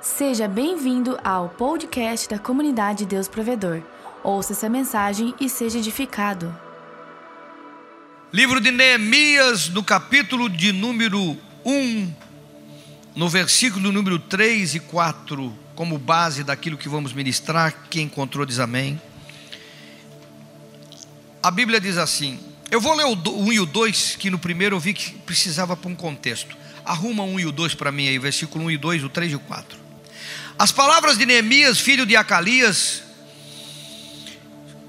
Seja bem-vindo ao podcast da comunidade Deus Provedor. Ouça essa mensagem e seja edificado. Livro de Neemias, no capítulo de número 1, no versículo número 3 e 4, como base daquilo que vamos ministrar. Quem encontrou diz amém. A Bíblia diz assim: eu vou ler o 1 e o 2, que no primeiro eu vi que precisava para um contexto. Arruma 1 e o 2 para mim aí, versículo 1 e 2, o 3 e o 4. As palavras de Neemias, filho de Acalias,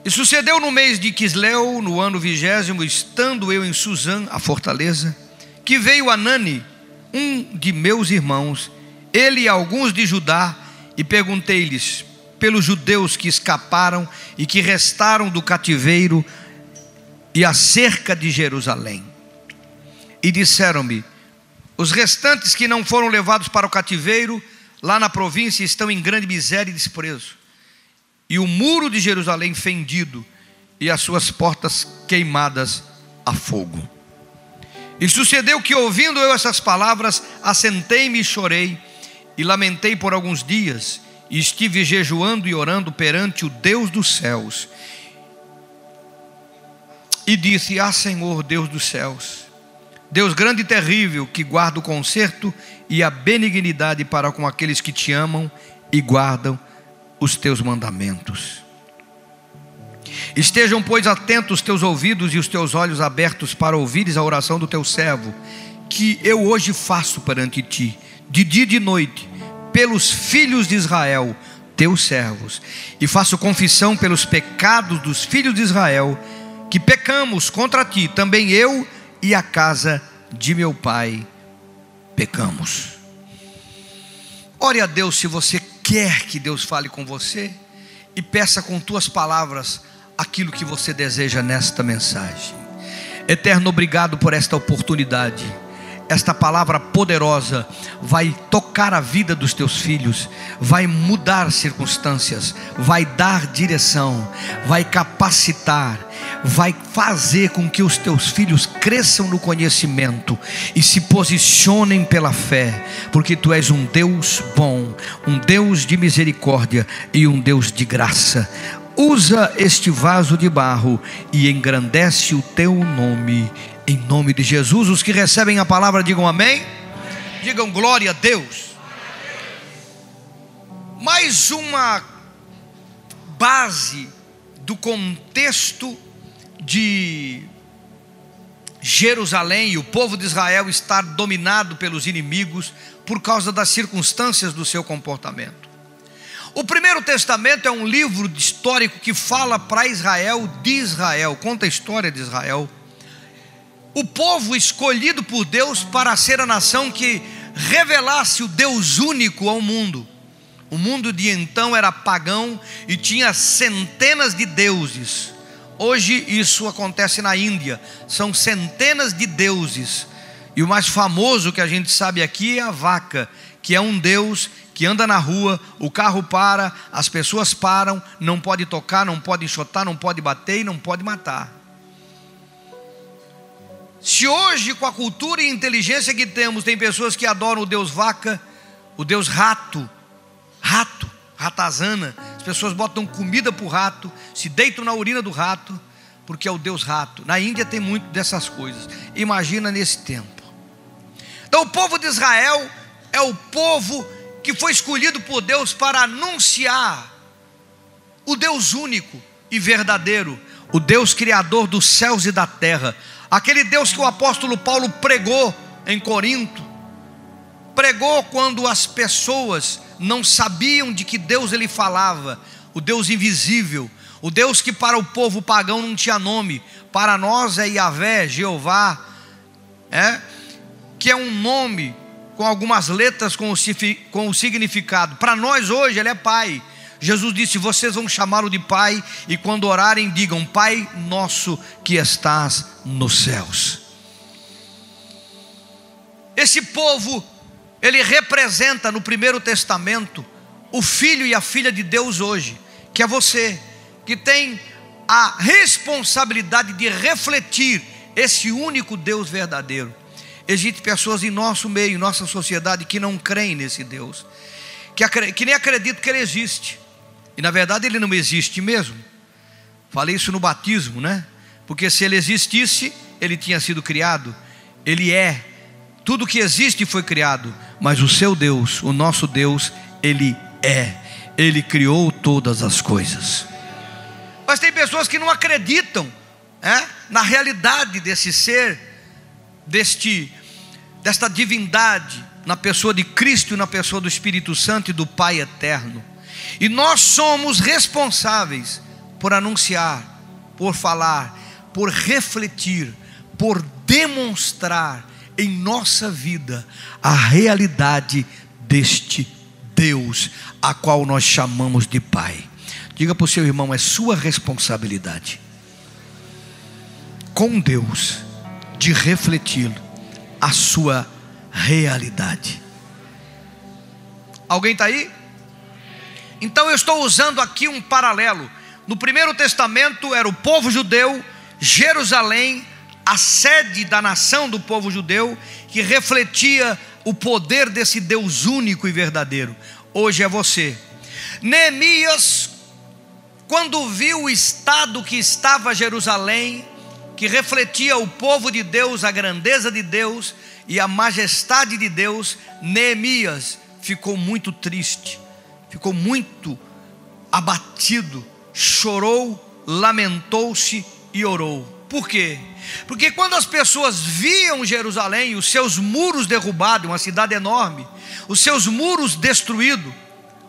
e sucedeu no mês de Quisleu, no ano vigésimo, estando eu em Suzã, a fortaleza, que veio Anani, um de meus irmãos, ele e alguns de Judá, e perguntei-lhes pelos judeus que escaparam e que restaram do cativeiro e acerca de Jerusalém. E disseram-me: os restantes que não foram levados para o cativeiro, lá na província, estão em grande miséria e desprezo. E o muro de Jerusalém fendido, e as suas portas queimadas a fogo. E sucedeu que, ouvindo eu essas palavras, assentei-me e chorei, e lamentei por alguns dias, e estive jejuando e orando perante o Deus dos céus e disse: Ah, Senhor, Deus dos céus, Deus grande e terrível, que guarda o conserto e a benignidade para com aqueles que te amam e guardam os teus mandamentos. Estejam, pois, atentos os teus ouvidos e os teus olhos abertos para ouvires a oração do teu servo, que eu hoje faço perante ti, de dia e de noite, pelos filhos de Israel, teus servos, e faço confissão pelos pecados dos filhos de Israel que pecamos contra ti, também eu e a casa de meu pai pecamos. Ore a Deus se você quer que Deus fale com você e peça com tuas palavras aquilo que você deseja nesta mensagem. Eterno, obrigado por esta oportunidade esta palavra poderosa vai tocar a vida dos teus filhos, vai mudar circunstâncias, vai dar direção, vai capacitar, vai fazer com que os teus filhos cresçam no conhecimento e se posicionem pela fé, porque tu és um Deus bom, um Deus de misericórdia e um Deus de graça. Usa este vaso de barro e engrandece o teu nome em nome de Jesus, os que recebem a palavra digam amém. Digam glória a Deus. Mais uma base do contexto de Jerusalém e o povo de Israel estar dominado pelos inimigos por causa das circunstâncias do seu comportamento. O Primeiro Testamento é um livro histórico que fala para Israel de Israel, conta a história de Israel o povo escolhido por Deus para ser a nação que revelasse o Deus único ao mundo. O mundo de então era pagão e tinha centenas de deuses. Hoje isso acontece na Índia, são centenas de deuses. E o mais famoso que a gente sabe aqui é a vaca, que é um deus que anda na rua, o carro para, as pessoas param, não pode tocar, não pode enxotar, não pode bater e não pode matar. Se hoje, com a cultura e inteligência que temos, tem pessoas que adoram o Deus vaca, o Deus rato, rato, ratazana, as pessoas botam comida para o rato, se deitam na urina do rato, porque é o Deus rato. Na Índia tem muito dessas coisas. Imagina nesse tempo. Então, o povo de Israel é o povo que foi escolhido por Deus para anunciar o Deus único e verdadeiro, o Deus criador dos céus e da terra, Aquele Deus que o apóstolo Paulo pregou em Corinto, pregou quando as pessoas não sabiam de que Deus ele falava, o Deus invisível, o Deus que para o povo pagão não tinha nome, para nós é Yahvé, Jeová, é, que é um nome com algumas letras com o, com o significado. Para nós hoje ele é Pai. Jesus disse: Vocês vão chamá-lo de Pai, e quando orarem, digam: Pai nosso que estás nos céus. Esse povo, ele representa no Primeiro Testamento o filho e a filha de Deus hoje, que é você, que tem a responsabilidade de refletir esse único Deus verdadeiro. Existem pessoas em nosso meio, em nossa sociedade, que não creem nesse Deus que, que nem acredito que ele existe. E na verdade ele não existe mesmo. Falei isso no batismo, né? Porque se ele existisse, ele tinha sido criado. Ele é. Tudo que existe foi criado. Mas o seu Deus, o nosso Deus, ele é. Ele criou todas as coisas. Mas tem pessoas que não acreditam é, na realidade desse ser, deste, desta divindade, na pessoa de Cristo e na pessoa do Espírito Santo e do Pai eterno. E nós somos responsáveis por anunciar, por falar, por refletir, por demonstrar em nossa vida a realidade deste Deus, a qual nós chamamos de Pai. Diga para o seu irmão, é sua responsabilidade, com Deus, de refletir a sua realidade. Alguém está aí? Então eu estou usando aqui um paralelo. No Primeiro Testamento era o povo judeu, Jerusalém, a sede da nação do povo judeu, que refletia o poder desse Deus único e verdadeiro. Hoje é você. Neemias quando viu o estado que estava Jerusalém, que refletia o povo de Deus, a grandeza de Deus e a majestade de Deus, Neemias ficou muito triste, ficou muito abatido, chorou, lamentou-se e orou. Por quê? Porque quando as pessoas viam Jerusalém, os seus muros derrubados, uma cidade enorme, os seus muros destruídos,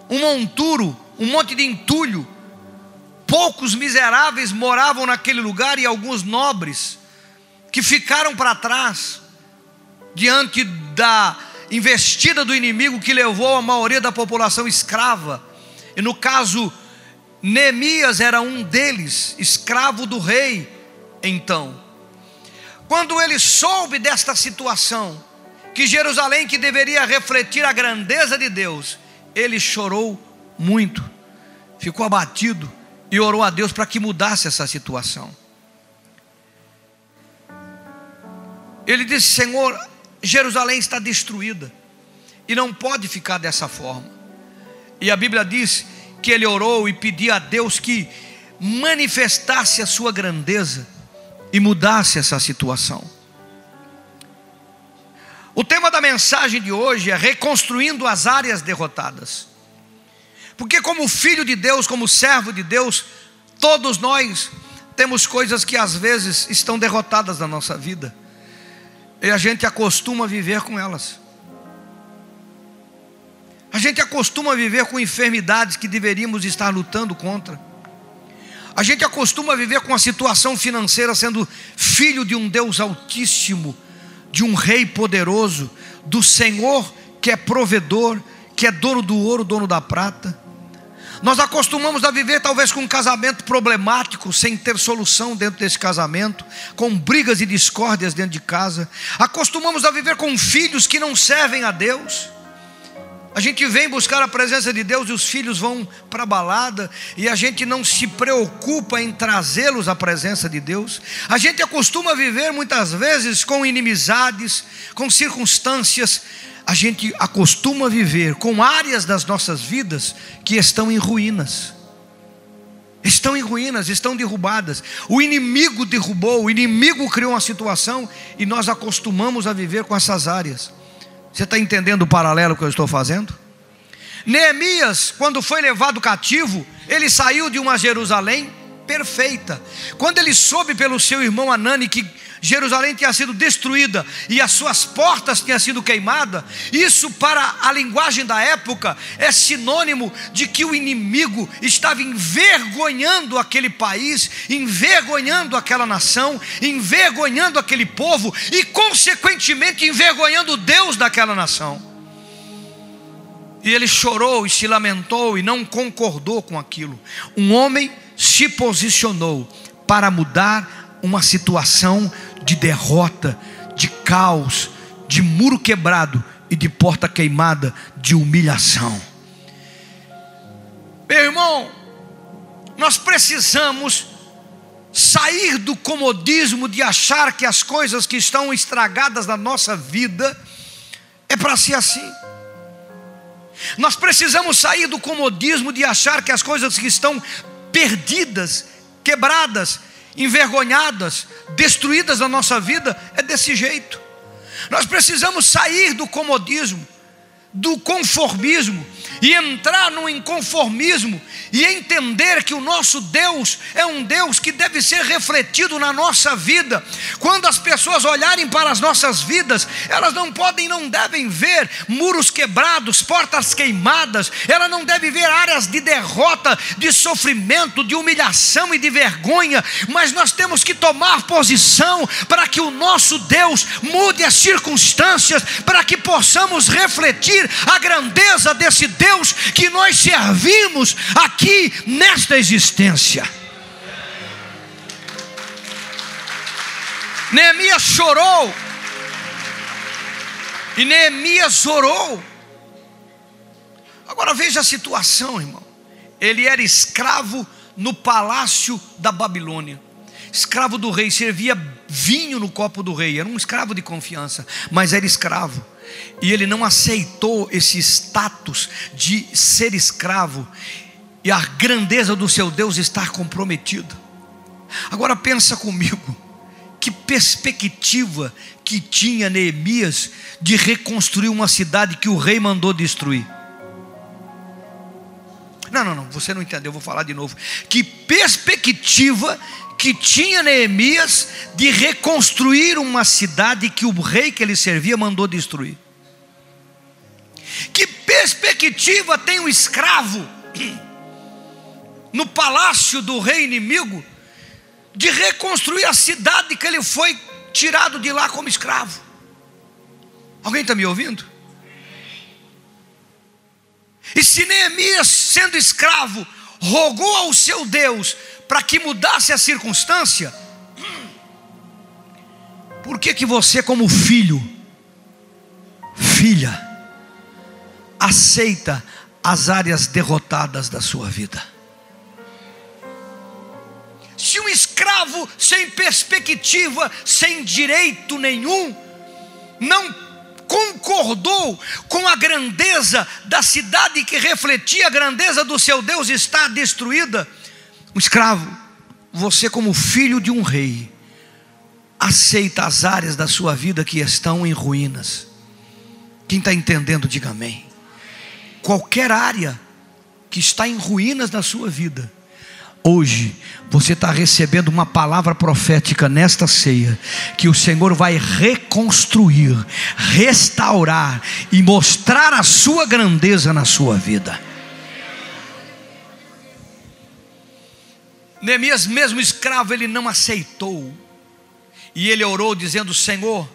um monturo, um monte de entulho, poucos miseráveis moravam naquele lugar e alguns nobres que ficaram para trás diante da investida do inimigo que levou a maioria da população escrava. E no caso, Neemias era um deles, escravo do rei. Então, quando ele soube desta situação, que Jerusalém, que deveria refletir a grandeza de Deus, ele chorou muito, ficou abatido e orou a Deus para que mudasse essa situação. Ele disse: Senhor, Jerusalém está destruída e não pode ficar dessa forma. E a Bíblia diz que ele orou e pedia a Deus que manifestasse a sua grandeza e mudasse essa situação. O tema da mensagem de hoje é reconstruindo as áreas derrotadas. Porque, como filho de Deus, como servo de Deus, todos nós temos coisas que às vezes estão derrotadas na nossa vida, e a gente acostuma a viver com elas. A gente acostuma a viver com enfermidades que deveríamos estar lutando contra. A gente acostuma a viver com a situação financeira sendo filho de um Deus altíssimo, de um rei poderoso, do Senhor que é provedor, que é dono do ouro, dono da prata. Nós acostumamos a viver talvez com um casamento problemático, sem ter solução dentro desse casamento, com brigas e discórdias dentro de casa. Acostumamos a viver com filhos que não servem a Deus. A gente vem buscar a presença de Deus e os filhos vão para a balada e a gente não se preocupa em trazê-los à presença de Deus. A gente acostuma a viver muitas vezes com inimizades, com circunstâncias a gente acostuma viver com áreas das nossas vidas que estão em ruínas. Estão em ruínas, estão derrubadas. O inimigo derrubou, o inimigo criou uma situação e nós acostumamos a viver com essas áreas. Você está entendendo o paralelo que eu estou fazendo? Neemias, quando foi levado cativo, ele saiu de uma Jerusalém perfeita. Quando ele soube pelo seu irmão Anani que Jerusalém tinha sido destruída e as suas portas tinham sido queimadas, isso para a linguagem da época é sinônimo de que o inimigo estava envergonhando aquele país, envergonhando aquela nação, envergonhando aquele povo e, consequentemente, envergonhando Deus daquela nação. E ele chorou e se lamentou e não concordou com aquilo. Um homem se posicionou para mudar uma situação de derrota, de caos, de muro quebrado e de porta queimada, de humilhação. Meu irmão, nós precisamos sair do comodismo de achar que as coisas que estão estragadas na nossa vida é para ser assim. Nós precisamos sair do comodismo de achar que as coisas que estão perdidas, quebradas, envergonhadas, destruídas na nossa vida é desse jeito. Nós precisamos sair do comodismo, do conformismo e entrar no inconformismo e entender que o nosso Deus é um Deus que deve ser refletido na nossa vida. Quando as pessoas olharem para as nossas vidas, elas não podem, não devem ver muros quebrados, portas queimadas, ela não deve ver áreas de derrota, de sofrimento, de humilhação e de vergonha, mas nós temos que tomar posição para que o nosso Deus mude as circunstâncias, para que possamos refletir a grandeza desse Deus que nós servimos aqui nesta existência. Neemias chorou, e Neemias orou. Agora veja a situação, irmão. Ele era escravo no palácio da Babilônia, escravo do rei, servia vinho no copo do rei, era um escravo de confiança, mas era escravo e ele não aceitou esse status de ser escravo e a grandeza do seu Deus estar comprometido. Agora pensa comigo, que perspectiva que tinha Neemias de reconstruir uma cidade que o rei mandou destruir. Não, não, não, você não entendeu, eu vou falar de novo. Que perspectiva que tinha Neemias de reconstruir uma cidade que o rei que ele servia mandou destruir. Que perspectiva tem o escravo no palácio do rei inimigo de reconstruir a cidade que ele foi tirado de lá como escravo? Alguém está me ouvindo? E se Neemias, sendo escravo, rogou ao seu Deus para que mudasse a circunstância, por que que você como filho, filha, aceita as áreas derrotadas da sua vida? Se um escravo sem perspectiva, sem direito nenhum, não concordou com a grandeza da cidade que refletia a grandeza do seu Deus está destruída, um escravo, você, como filho de um rei, aceita as áreas da sua vida que estão em ruínas. Quem está entendendo, diga amém. Qualquer área que está em ruínas na sua vida, Hoje você está recebendo uma palavra profética nesta ceia, que o Senhor vai reconstruir, restaurar e mostrar a sua grandeza na sua vida. Neemias, mesmo escravo, ele não aceitou. E ele orou dizendo: Senhor,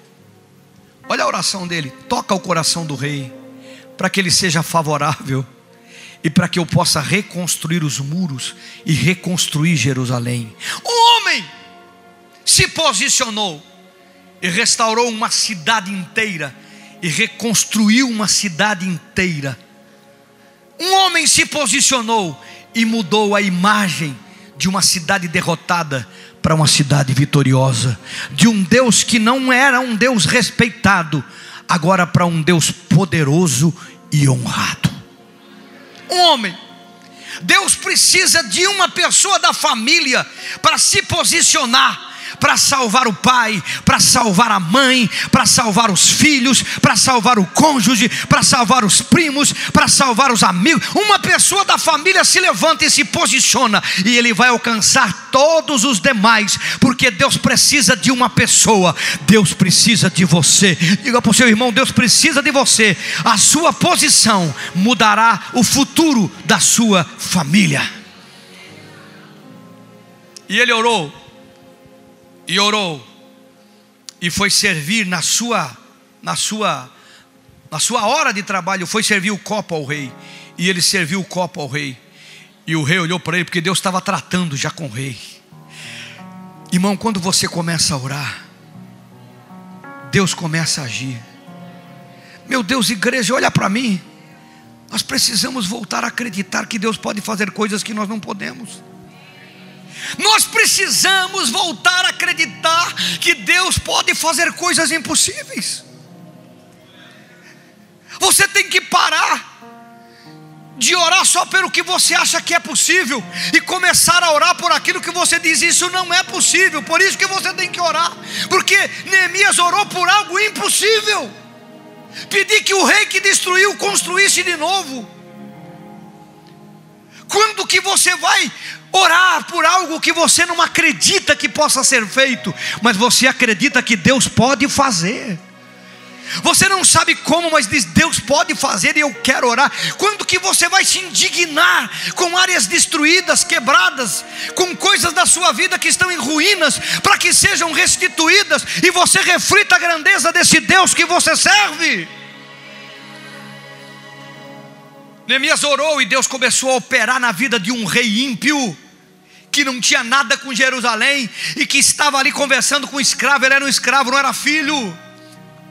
olha a oração dele, toca o coração do rei, para que ele seja favorável e para que eu possa reconstruir os muros e reconstruir Jerusalém. Um homem se posicionou e restaurou uma cidade inteira e reconstruiu uma cidade inteira. Um homem se posicionou e mudou a imagem de uma cidade derrotada para uma cidade vitoriosa, de um Deus que não era um Deus respeitado, agora para um Deus poderoso e honrado. Um homem, Deus precisa de uma pessoa da família para se posicionar para salvar o pai, para salvar a mãe, para salvar os filhos, para salvar o cônjuge, para salvar os primos, para salvar os amigos. Uma pessoa da família se levanta e se posiciona, e ele vai alcançar todos os demais, porque Deus precisa de uma pessoa, Deus precisa de você. Diga para o seu irmão: Deus precisa de você. A sua posição mudará o futuro da sua família. E ele orou e orou. E foi servir na sua na sua na sua hora de trabalho foi servir o copo ao rei. E ele serviu o copo ao rei. E o rei olhou para ele porque Deus estava tratando já com o rei. Irmão quando você começa a orar Deus começa a agir. Meu Deus igreja olha para mim. Nós precisamos voltar a acreditar que Deus pode fazer coisas que nós não podemos nós precisamos voltar a acreditar que Deus pode fazer coisas impossíveis. Você tem que parar de orar só pelo que você acha que é possível e começar a orar por aquilo que você diz, isso não é possível, por isso que você tem que orar, porque Neemias orou por algo impossível, pedir que o rei que destruiu construísse de novo. Quando que você vai orar por algo que você não acredita que possa ser feito, mas você acredita que Deus pode fazer? Você não sabe como, mas diz: Deus pode fazer e eu quero orar. Quando que você vai se indignar com áreas destruídas, quebradas, com coisas da sua vida que estão em ruínas, para que sejam restituídas e você reflita a grandeza desse Deus que você serve? Neemias orou e Deus começou a operar na vida de um rei ímpio que não tinha nada com Jerusalém e que estava ali conversando com um escravo, ele era um escravo, não era filho.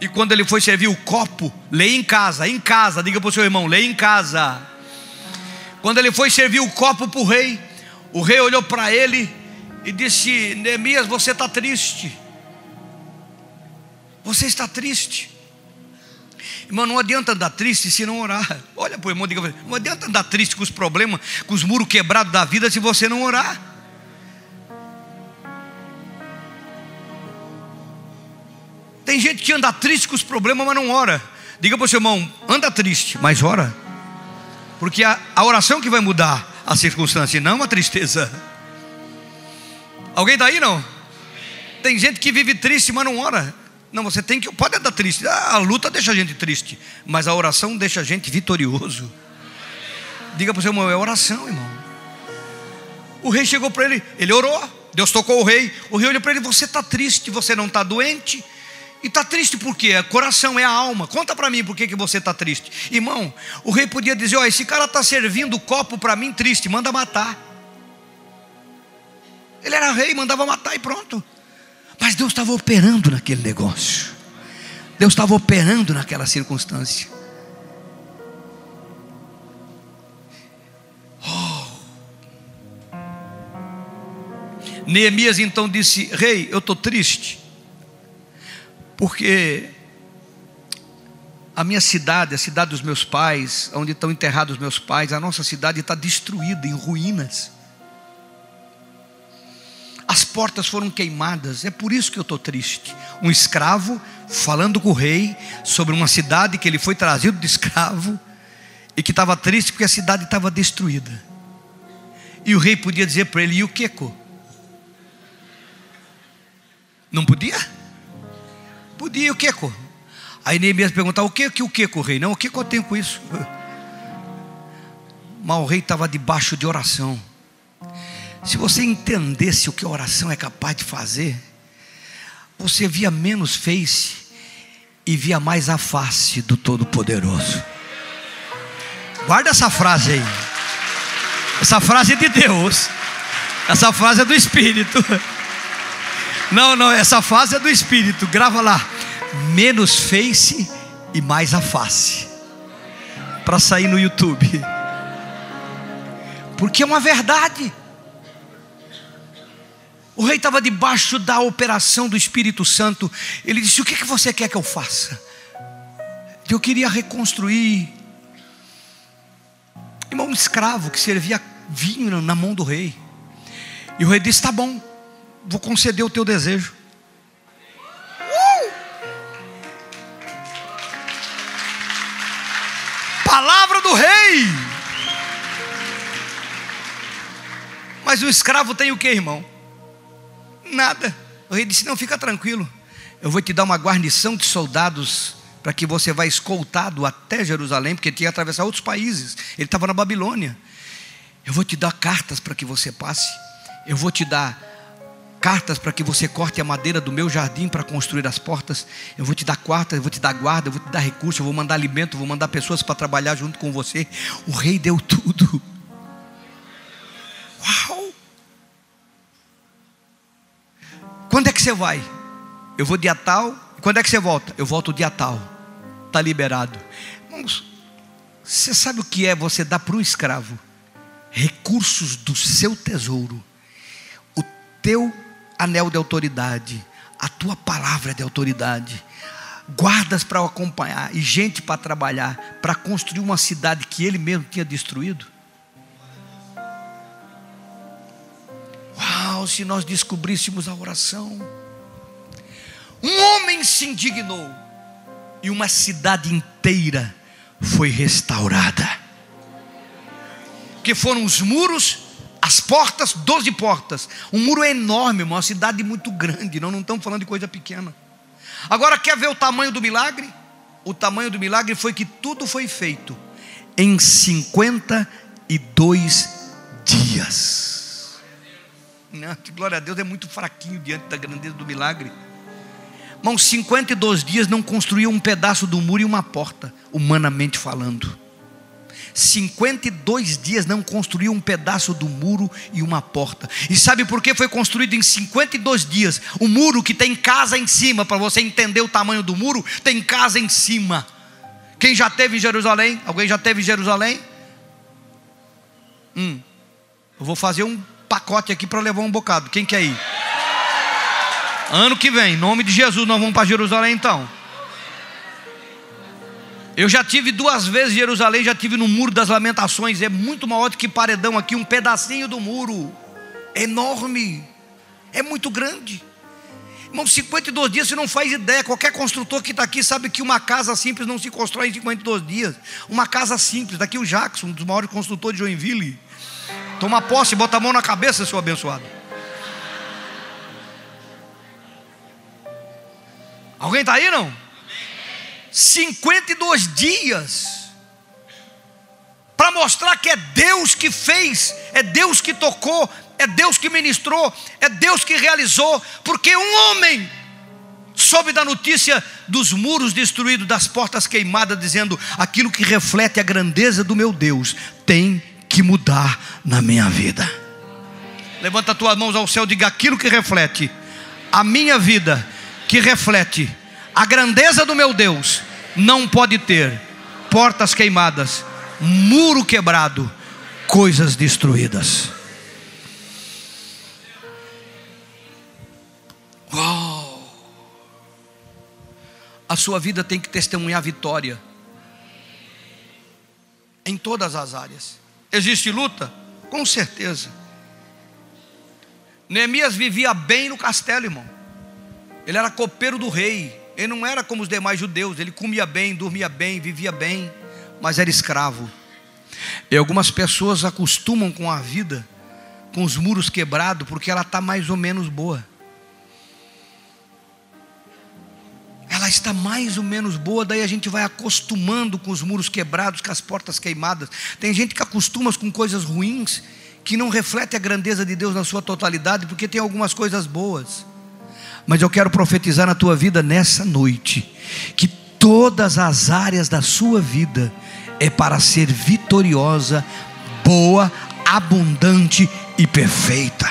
E quando ele foi servir o copo, leia em casa, em casa, diga para o seu irmão, leia em casa. Quando ele foi servir o copo para o rei, o rei olhou para ele e disse: Neemias, você está triste. Você está triste. Irmão, não adianta andar triste se não orar. Olha para o irmão, diga, não adianta andar triste com os problemas, com os muros quebrados da vida se você não orar. Tem gente que anda triste com os problemas, mas não ora. Diga para o seu irmão: anda triste, mas ora. Porque a, a oração que vai mudar a circunstância, não a tristeza. Alguém está aí não? Tem gente que vive triste, mas não ora. Não, você tem que. Pode andar triste. A luta deixa a gente triste, mas a oração deixa a gente vitorioso. Diga para o seu irmão: é oração, irmão. O rei chegou para ele, ele orou. Deus tocou o rei. O rei olhou para ele: Você está triste, você não está doente. E está triste por quê? Coração, é a alma. Conta para mim por que, que você está triste. Irmão, o rei podia dizer: Ó, esse cara está servindo copo para mim triste, manda matar. Ele era rei, mandava matar e pronto. Mas Deus estava operando naquele negócio. Deus estava operando naquela circunstância. Oh. Neemias então disse: Rei, eu estou triste porque a minha cidade, a cidade dos meus pais, onde estão enterrados meus pais, a nossa cidade está destruída, em ruínas. As portas foram queimadas, é por isso que eu estou triste. Um escravo falando com o rei sobre uma cidade que ele foi trazido de escravo e que estava triste porque a cidade estava destruída. E o rei podia dizer para ele: e o que? Não podia? Podia, o que? Aí Neemias perguntava: o que que o que rei? Não, o que, que eu tenho com isso? Mas o rei estava debaixo de oração. Se você entendesse o que a oração é capaz de fazer, você via menos face e via mais a face do Todo-Poderoso. Guarda essa frase aí. Essa frase é de Deus. Essa frase é do Espírito. Não, não, essa fase é do espírito. Grava lá. Menos face e mais a face. Para sair no YouTube. Porque é uma verdade. O rei estava debaixo da operação do Espírito Santo. Ele disse: O que, que você quer que eu faça? Eu queria reconstruir. Irmão, um escravo que servia vinho na mão do rei. E o rei disse: Tá bom, vou conceder o teu desejo. Uh! Palavra do rei. Mas o escravo tem o que, irmão? Nada. O rei disse: Não, fica tranquilo. Eu vou te dar uma guarnição de soldados para que você vá escoltado até Jerusalém, porque tinha que atravessar outros países. Ele estava na Babilônia. Eu vou te dar cartas para que você passe. Eu vou te dar cartas para que você corte a madeira do meu jardim para construir as portas. Eu vou te dar quarta, eu vou te dar guarda, eu vou te dar recurso, eu vou mandar alimento, eu vou mandar pessoas para trabalhar junto com você. O rei deu tudo. Uau! Quando é que você vai? Eu vou dia tal. Quando é que você volta? Eu volto dia tal. Está liberado. Vamos. Você sabe o que é você dar para um escravo recursos do seu tesouro, o teu anel de autoridade, a tua palavra é de autoridade, guardas para acompanhar e gente para trabalhar, para construir uma cidade que ele mesmo tinha destruído? Uau, se nós descobríssemos a oração. Um homem se indignou e uma cidade inteira foi restaurada. Que foram os muros, as portas, doze portas. Um muro enorme, uma cidade muito grande. Nós não estamos falando de coisa pequena. Agora quer ver o tamanho do milagre? O tamanho do milagre foi que tudo foi feito em 52 dias. Não, glória a Deus, é muito fraquinho diante da grandeza do milagre. Mas 52 dias não construía um pedaço do muro e uma porta, humanamente falando. 52 dias não construiu um pedaço do muro e uma porta. E sabe por que foi construído em 52 dias? O muro que tem casa em cima, para você entender o tamanho do muro, tem casa em cima. Quem já teve em Jerusalém? Alguém já teve em Jerusalém? Hum, eu vou fazer um pacote aqui para levar um bocado. Quem quer ir? Ano que vem, em nome de Jesus, nós vamos para Jerusalém então. Eu já tive duas vezes em Jerusalém, já tive no Muro das Lamentações, é muito maior do que paredão aqui, um pedacinho do muro, enorme, é muito grande. Irmão, 52 dias você não faz ideia. Qualquer construtor que está aqui sabe que uma casa simples não se constrói em 52 dias. Uma casa simples, daqui o Jackson, um dos maiores construtores de Joinville. Toma posse, bota a mão na cabeça, seu abençoado. Alguém está aí não? 52 dias para mostrar que é Deus que fez, é Deus que tocou, é Deus que ministrou, é Deus que realizou, porque um homem soube da notícia dos muros destruídos, das portas queimadas, dizendo: aquilo que reflete a grandeza do meu Deus tem que mudar na minha vida. Levanta as tuas mãos ao céu e diga: aquilo que reflete a minha vida, que reflete a grandeza do meu Deus não pode ter portas queimadas, muro quebrado, coisas destruídas. Uau! A sua vida tem que testemunhar vitória em todas as áreas. Existe luta? Com certeza. Neemias vivia bem no castelo, irmão. Ele era copeiro do rei. Ele não era como os demais judeus, ele comia bem, dormia bem, vivia bem, mas era escravo. E algumas pessoas acostumam com a vida, com os muros quebrados, porque ela está mais ou menos boa. Ela está mais ou menos boa, daí a gente vai acostumando com os muros quebrados, com as portas queimadas. Tem gente que acostuma com coisas ruins, que não reflete a grandeza de Deus na sua totalidade, porque tem algumas coisas boas. Mas eu quero profetizar na tua vida nessa noite, que todas as áreas da sua vida é para ser vitoriosa, boa, abundante e perfeita.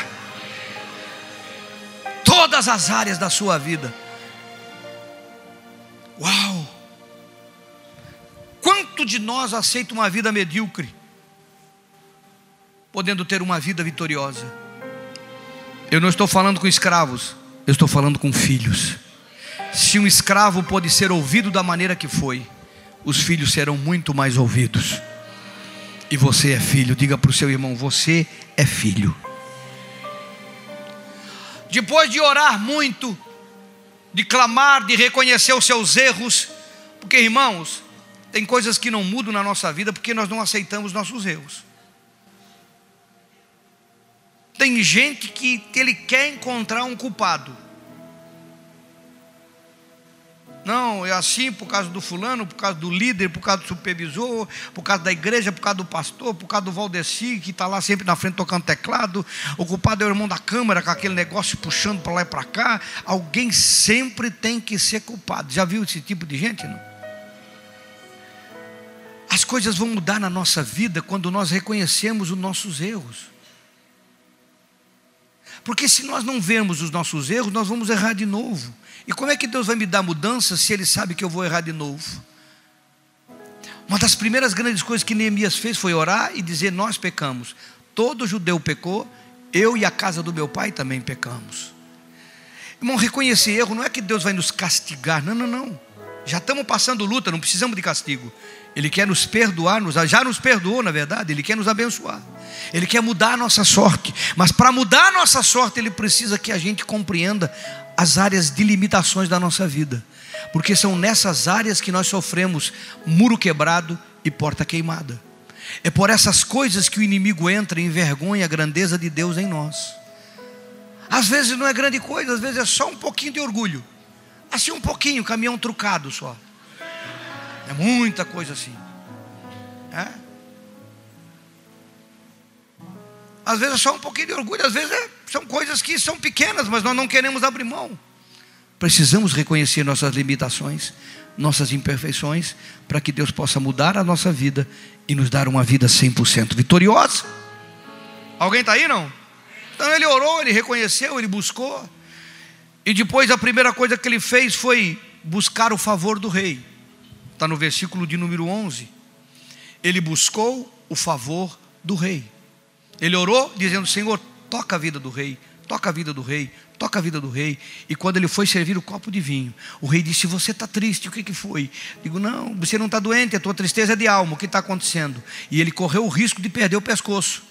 Todas as áreas da sua vida. Uau! Quanto de nós aceita uma vida medíocre, podendo ter uma vida vitoriosa? Eu não estou falando com escravos, eu estou falando com filhos. Se um escravo pode ser ouvido da maneira que foi, os filhos serão muito mais ouvidos. E você é filho, diga para o seu irmão: você é filho. Depois de orar muito, de clamar, de reconhecer os seus erros, porque irmãos, tem coisas que não mudam na nossa vida porque nós não aceitamos nossos erros. Tem gente que ele quer encontrar um culpado. Não, é assim por causa do fulano, por causa do líder, por causa do supervisor, por causa da igreja, por causa do pastor, por causa do Valdeci, que está lá sempre na frente tocando teclado. O culpado é o irmão da câmara, com aquele negócio puxando para lá e para cá. Alguém sempre tem que ser culpado. Já viu esse tipo de gente? Não? As coisas vão mudar na nossa vida quando nós reconhecemos os nossos erros. Porque se nós não vemos os nossos erros, nós vamos errar de novo. E como é que Deus vai me dar mudança se Ele sabe que eu vou errar de novo? Uma das primeiras grandes coisas que Neemias fez foi orar e dizer: Nós pecamos. Todo judeu pecou, eu e a casa do meu pai também pecamos. Irmão, reconhecer erro não é que Deus vai nos castigar, não, não, não. Já estamos passando luta, não precisamos de castigo. Ele quer nos perdoar, nos, já nos perdoou, na verdade, Ele quer nos abençoar. Ele quer mudar a nossa sorte. Mas para mudar a nossa sorte, Ele precisa que a gente compreenda as áreas de limitações da nossa vida. Porque são nessas áreas que nós sofremos muro quebrado e porta queimada. É por essas coisas que o inimigo entra e envergonha a grandeza de Deus em nós. Às vezes não é grande coisa, às vezes é só um pouquinho de orgulho. Assim um pouquinho, caminhão trucado só. É muita coisa assim. É? Às vezes é só um pouquinho de orgulho, às vezes é, são coisas que são pequenas, mas nós não queremos abrir mão. Precisamos reconhecer nossas limitações, nossas imperfeições, para que Deus possa mudar a nossa vida e nos dar uma vida 100% vitoriosa. Alguém está aí não? Então ele orou, ele reconheceu, ele buscou. E depois a primeira coisa que ele fez foi buscar o favor do rei. Está no versículo de número 11. Ele buscou o favor do rei. Ele orou dizendo: Senhor, toca a vida do rei, toca a vida do rei, toca a vida do rei. E quando ele foi servir o copo de vinho, o rei disse: Você está triste, o que, que foi? Digo: Não, você não está doente, a tua tristeza é de alma, o que está acontecendo? E ele correu o risco de perder o pescoço.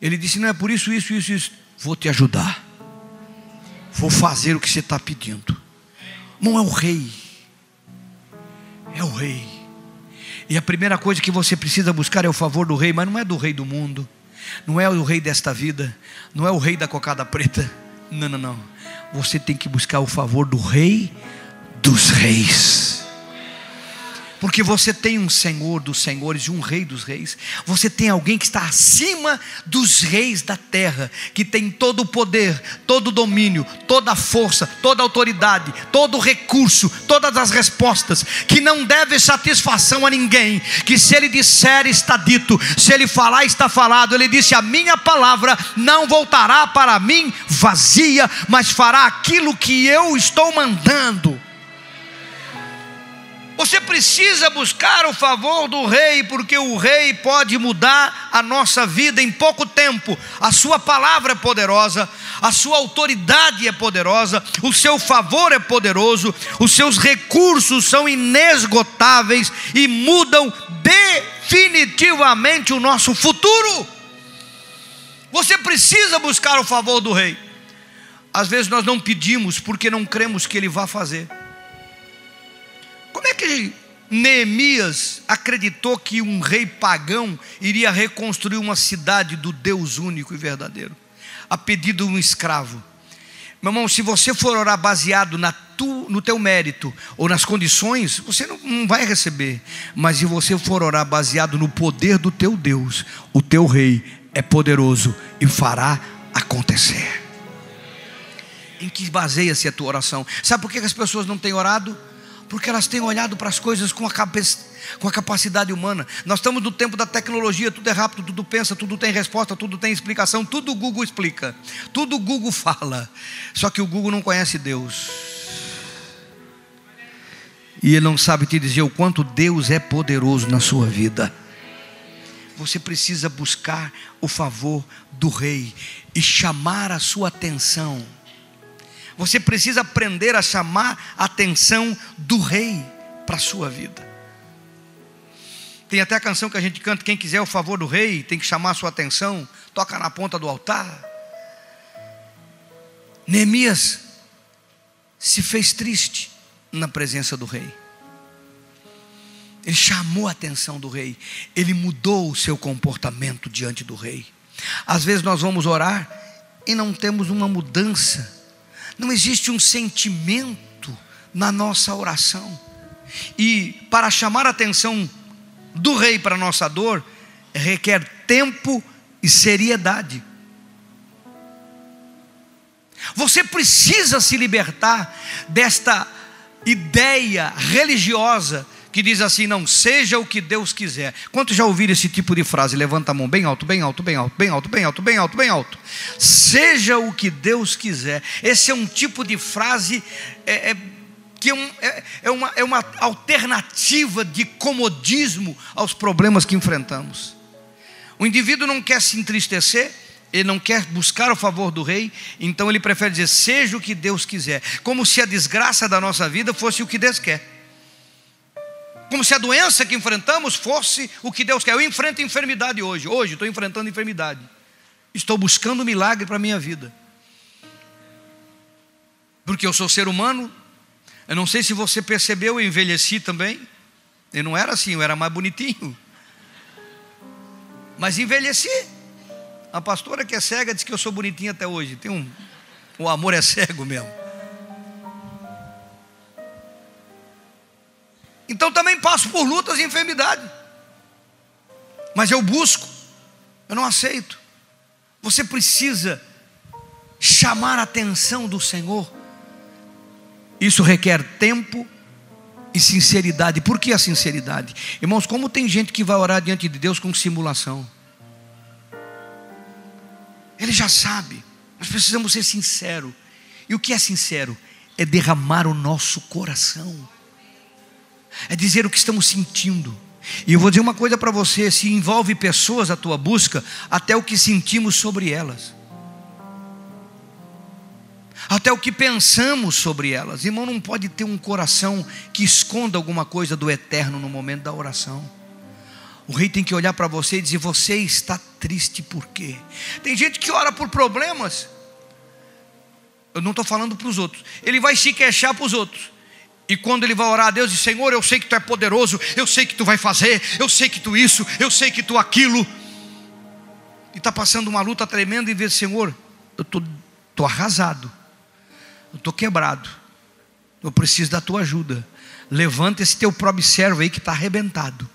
Ele disse: Não é por isso, isso, isso, isso. Vou te ajudar. Vou fazer o que você está pedindo. Não é o rei, é o rei. E a primeira coisa que você precisa buscar é o favor do rei, mas não é do rei do mundo, não é o rei desta vida, não é o rei da cocada preta. Não, não, não. Você tem que buscar o favor do rei dos reis porque você tem um Senhor dos senhores e um Rei dos reis. Você tem alguém que está acima dos reis da terra, que tem todo o poder, todo o domínio, toda a força, toda a autoridade, todo o recurso, todas as respostas, que não deve satisfação a ninguém. Que se ele disser, está dito, se ele falar, está falado. Ele disse: A minha palavra não voltará para mim vazia, mas fará aquilo que eu estou mandando. Você precisa buscar o favor do rei, porque o rei pode mudar a nossa vida em pouco tempo. A sua palavra é poderosa, a sua autoridade é poderosa, o seu favor é poderoso, os seus recursos são inesgotáveis e mudam definitivamente o nosso futuro. Você precisa buscar o favor do rei. Às vezes nós não pedimos porque não cremos que ele vá fazer. Como é que Neemias acreditou que um rei pagão iria reconstruir uma cidade do Deus único e verdadeiro, a pedido de um escravo? Meu irmão, se você for orar baseado na tu, no teu mérito ou nas condições, você não, não vai receber. Mas se você for orar baseado no poder do teu Deus, o teu rei é poderoso e fará acontecer. Em que baseia-se a tua oração? Sabe por que as pessoas não têm orado? Porque elas têm olhado para as coisas com a, cabeça, com a capacidade humana. Nós estamos no tempo da tecnologia, tudo é rápido, tudo pensa, tudo tem resposta, tudo tem explicação, tudo o Google explica, tudo o Google fala. Só que o Google não conhece Deus. E ele não sabe te dizer o quanto Deus é poderoso na sua vida. Você precisa buscar o favor do rei e chamar a sua atenção você precisa aprender a chamar a atenção do rei para a sua vida. Tem até a canção que a gente canta: quem quiser o favor do rei tem que chamar a sua atenção, toca na ponta do altar. Neemias se fez triste na presença do rei. Ele chamou a atenção do rei, ele mudou o seu comportamento diante do rei. Às vezes nós vamos orar e não temos uma mudança não existe um sentimento na nossa oração. E para chamar a atenção do rei para a nossa dor, requer tempo e seriedade. Você precisa se libertar desta ideia religiosa que diz assim: não, seja o que Deus quiser. Quantos já ouviram esse tipo de frase? Levanta a mão bem alto, bem alto, bem alto, bem alto, bem alto, bem alto, bem alto. Seja o que Deus quiser. Esse é um tipo de frase é, é, que é, um, é, é, uma, é uma alternativa de comodismo aos problemas que enfrentamos. O indivíduo não quer se entristecer, ele não quer buscar o favor do rei, então ele prefere dizer: seja o que Deus quiser, como se a desgraça da nossa vida fosse o que Deus quer. Como se a doença que enfrentamos fosse o que Deus quer. Eu enfrento enfermidade hoje. Hoje estou enfrentando enfermidade. Estou buscando milagre para a minha vida. Porque eu sou ser humano. Eu não sei se você percebeu, eu envelheci também. Eu não era assim, eu era mais bonitinho. Mas envelheci. A pastora que é cega diz que eu sou bonitinho até hoje. Tem um, o amor é cego mesmo. Então também passo por lutas e enfermidade. Mas eu busco, eu não aceito. Você precisa chamar a atenção do Senhor. Isso requer tempo e sinceridade. Por que a sinceridade? Irmãos, como tem gente que vai orar diante de Deus com simulação? Ele já sabe. Nós precisamos ser sinceros. E o que é sincero? É derramar o nosso coração é dizer o que estamos sentindo. E eu vou dizer uma coisa para você: se envolve pessoas a tua busca, até o que sentimos sobre elas, até o que pensamos sobre elas. Irmão, não pode ter um coração que esconda alguma coisa do eterno no momento da oração. O rei tem que olhar para você e dizer: Você está triste por quê? Tem gente que ora por problemas. Eu não estou falando para os outros. Ele vai se queixar para os outros. E quando ele vai orar a Deus, diz: Senhor, eu sei que tu é poderoso, eu sei que tu vai fazer, eu sei que tu isso, eu sei que tu aquilo. E está passando uma luta tremenda e vê, Senhor, eu estou tô, tô arrasado, eu estou quebrado, eu preciso da tua ajuda. Levanta esse teu próprio servo aí que está arrebentado.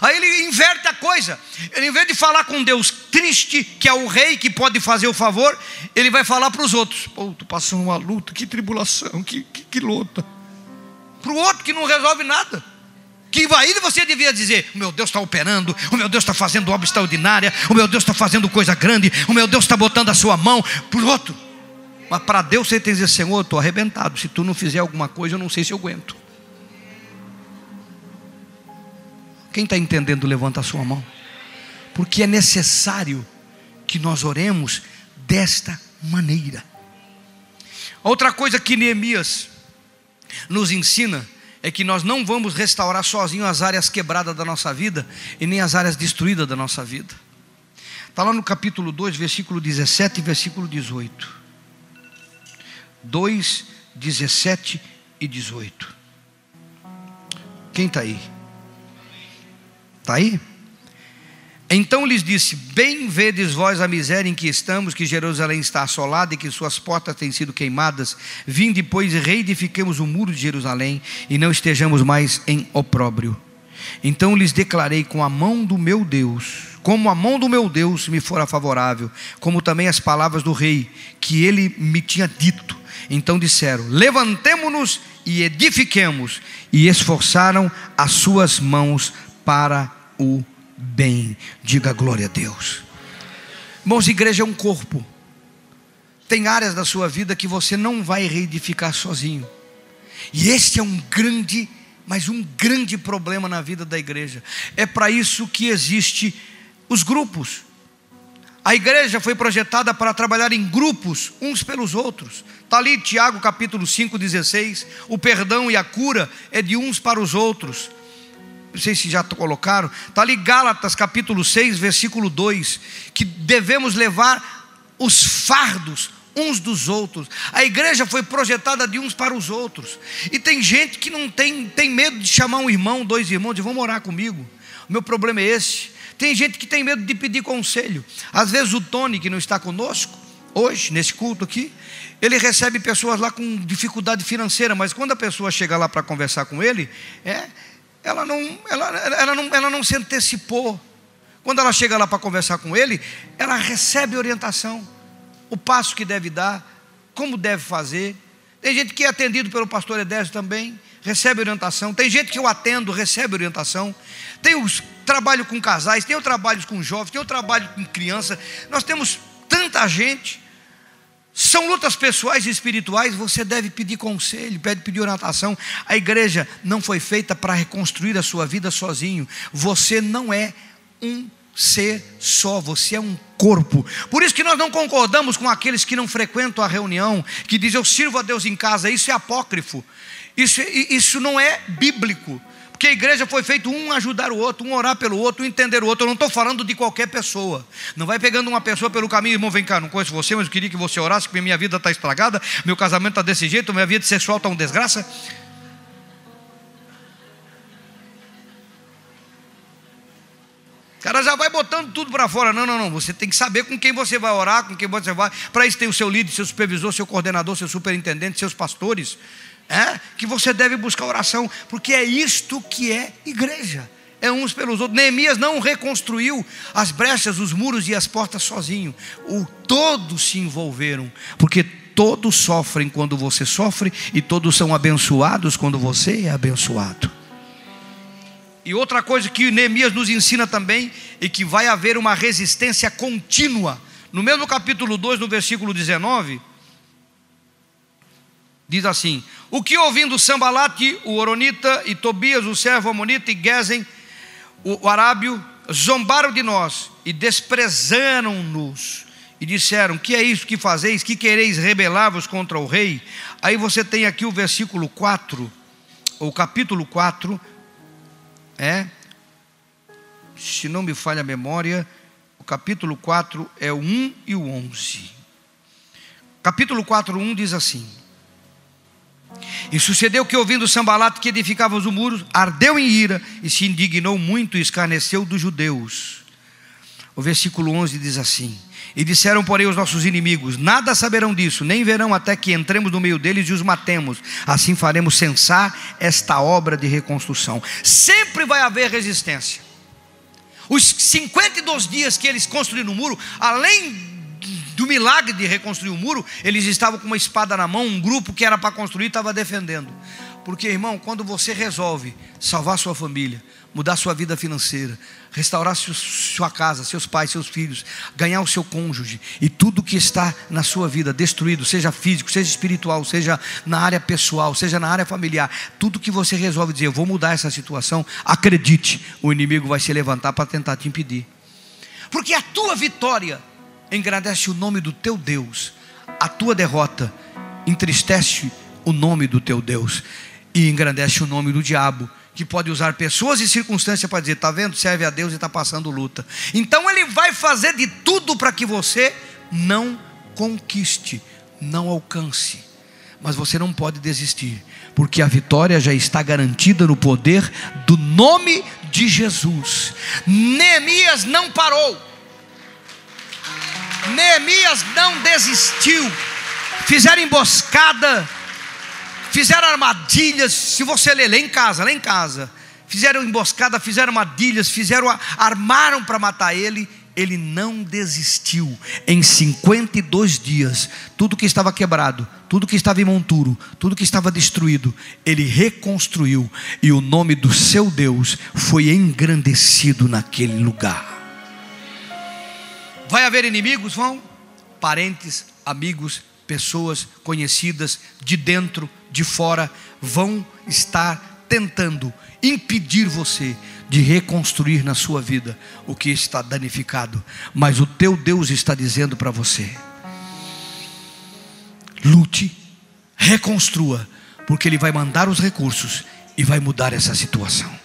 Aí ele inverte a coisa. Ele, em vez de falar com Deus triste, que é o rei que pode fazer o favor, ele vai falar para os outros: Pô, estou passando uma luta, que tribulação, que, que, que luta para o outro que não resolve nada. Que aí você devia dizer: o meu Deus está operando, o meu Deus está fazendo obra extraordinária, o meu Deus está fazendo coisa grande, o meu Deus está botando a sua mão para o outro. Mas para Deus você tem que dizer: Senhor, eu estou arrebentado. Se tu não fizer alguma coisa, eu não sei se eu aguento. Quem está entendendo, levanta a sua mão. Porque é necessário que nós oremos desta maneira. Outra coisa que Neemias nos ensina é que nós não vamos restaurar sozinhos as áreas quebradas da nossa vida e nem as áreas destruídas da nossa vida. Está lá no capítulo 2, versículo 17 e versículo 18. 2, 17 e 18. Quem está aí? Está aí? Então lhes disse: Bem vedes vós a miséria em que estamos, que Jerusalém está assolada e que suas portas têm sido queimadas. Vinde, pois, e reedifiquemos o muro de Jerusalém e não estejamos mais em opróbrio. Então lhes declarei com a mão do meu Deus, como a mão do meu Deus me fora favorável, como também as palavras do rei que ele me tinha dito. Então disseram: Levantemo-nos e edifiquemos, e esforçaram as suas mãos para o bem. Diga glória a Deus. Irmãos, igreja é um corpo. Tem áreas da sua vida que você não vai reedificar sozinho. E este é um grande, mas um grande problema na vida da igreja. É para isso que existe os grupos. A igreja foi projetada para trabalhar em grupos, uns pelos outros. Está ali Tiago capítulo 5,16. O perdão e a cura é de uns para os outros não sei se já colocaram, está ali Gálatas capítulo 6, versículo 2, que devemos levar os fardos uns dos outros. A igreja foi projetada de uns para os outros. E tem gente que não tem, tem medo de chamar um irmão, dois irmãos, de vão morar comigo. O meu problema é esse. Tem gente que tem medo de pedir conselho. Às vezes o Tony, que não está conosco, hoje, nesse culto aqui, ele recebe pessoas lá com dificuldade financeira, mas quando a pessoa chega lá para conversar com ele, é, ela não, ela, ela, não, ela não se antecipou. Quando ela chega lá para conversar com ele, ela recebe orientação, o passo que deve dar, como deve fazer. Tem gente que é atendido pelo pastor Edésio também, recebe orientação. Tem gente que eu atendo, recebe orientação. Tem o trabalho com casais, tem o trabalho com jovens, tem o trabalho com criança. Nós temos tanta gente. São lutas pessoais e espirituais, você deve pedir conselho, deve pedir orientação. A igreja não foi feita para reconstruir a sua vida sozinho. Você não é um ser só, você é um corpo. Por isso que nós não concordamos com aqueles que não frequentam a reunião, que dizem eu sirvo a Deus em casa, isso é apócrifo. Isso, isso não é bíblico. Porque a igreja foi feito um ajudar o outro, um orar pelo outro, um entender o outro. Eu não estou falando de qualquer pessoa. Não vai pegando uma pessoa pelo caminho, irmão, vem cá, não conheço você, mas eu queria que você orasse, porque minha vida está estragada, meu casamento está desse jeito, minha vida sexual está uma desgraça. O cara já vai botando tudo para fora. Não, não, não. Você tem que saber com quem você vai orar, com quem você vai. Para isso tem o seu líder, seu supervisor, seu coordenador, seu superintendente, seus pastores. É? Que você deve buscar oração, porque é isto que é igreja. É uns pelos outros. Neemias não reconstruiu as brechas, os muros e as portas sozinho. O, todos se envolveram, porque todos sofrem quando você sofre e todos são abençoados quando você é abençoado. E outra coisa que Neemias nos ensina também é que vai haver uma resistência contínua. No mesmo capítulo 2, no versículo 19, diz assim: O que ouvindo Sambalate, o Oronita, e Tobias, o servo Amonita, e Gesem, o arábio, zombaram de nós e desprezaram-nos. E disseram: Que é isso que fazeis? Que quereis rebelar-vos contra o rei? Aí você tem aqui o versículo 4, ou capítulo 4, é, se não me falha a memória, o capítulo 4 é o 1 e o 11. Capítulo 4, 1 diz assim: E sucedeu que, ouvindo Sambalat que edificava os muros, ardeu em ira e se indignou muito e escarneceu dos judeus. O versículo 11 diz assim: e disseram, porém, os nossos inimigos: Nada saberão disso, nem verão até que entremos no meio deles e os matemos. Assim faremos cessar esta obra de reconstrução. Sempre vai haver resistência. Os 52 dias que eles construíram o muro, além do milagre de reconstruir o muro, eles estavam com uma espada na mão, um grupo que era para construir estava defendendo. Porque, irmão, quando você resolve salvar sua família, mudar sua vida financeira, restaurar sua casa, seus pais, seus filhos, ganhar o seu cônjuge e tudo que está na sua vida destruído, seja físico, seja espiritual, seja na área pessoal, seja na área familiar, tudo que você resolve dizer, eu vou mudar essa situação, acredite, o inimigo vai se levantar para tentar te impedir. Porque a tua vitória engrandece o nome do teu Deus, a tua derrota entristece o nome do teu Deus e engrandece o nome do diabo que pode usar pessoas e circunstâncias para dizer: está vendo, serve a Deus e está passando luta. Então ele vai fazer de tudo para que você não conquiste, não alcance. Mas você não pode desistir, porque a vitória já está garantida no poder do nome de Jesus. Neemias não parou. Neemias não desistiu. Fizeram emboscada fizeram armadilhas. Se você ler, lê em casa, lê em casa. Fizeram emboscada, fizeram armadilhas, fizeram, armaram para matar ele. Ele não desistiu. Em 52 dias, tudo que estava quebrado, tudo que estava em monturo, tudo que estava destruído, ele reconstruiu. E o nome do seu Deus foi engrandecido naquele lugar. Vai haver inimigos? Vão. Parentes, amigos, pessoas conhecidas de dentro, de fora, vão estar tentando impedir você de reconstruir na sua vida o que está danificado, mas o teu Deus está dizendo para você: lute, reconstrua, porque Ele vai mandar os recursos e vai mudar essa situação.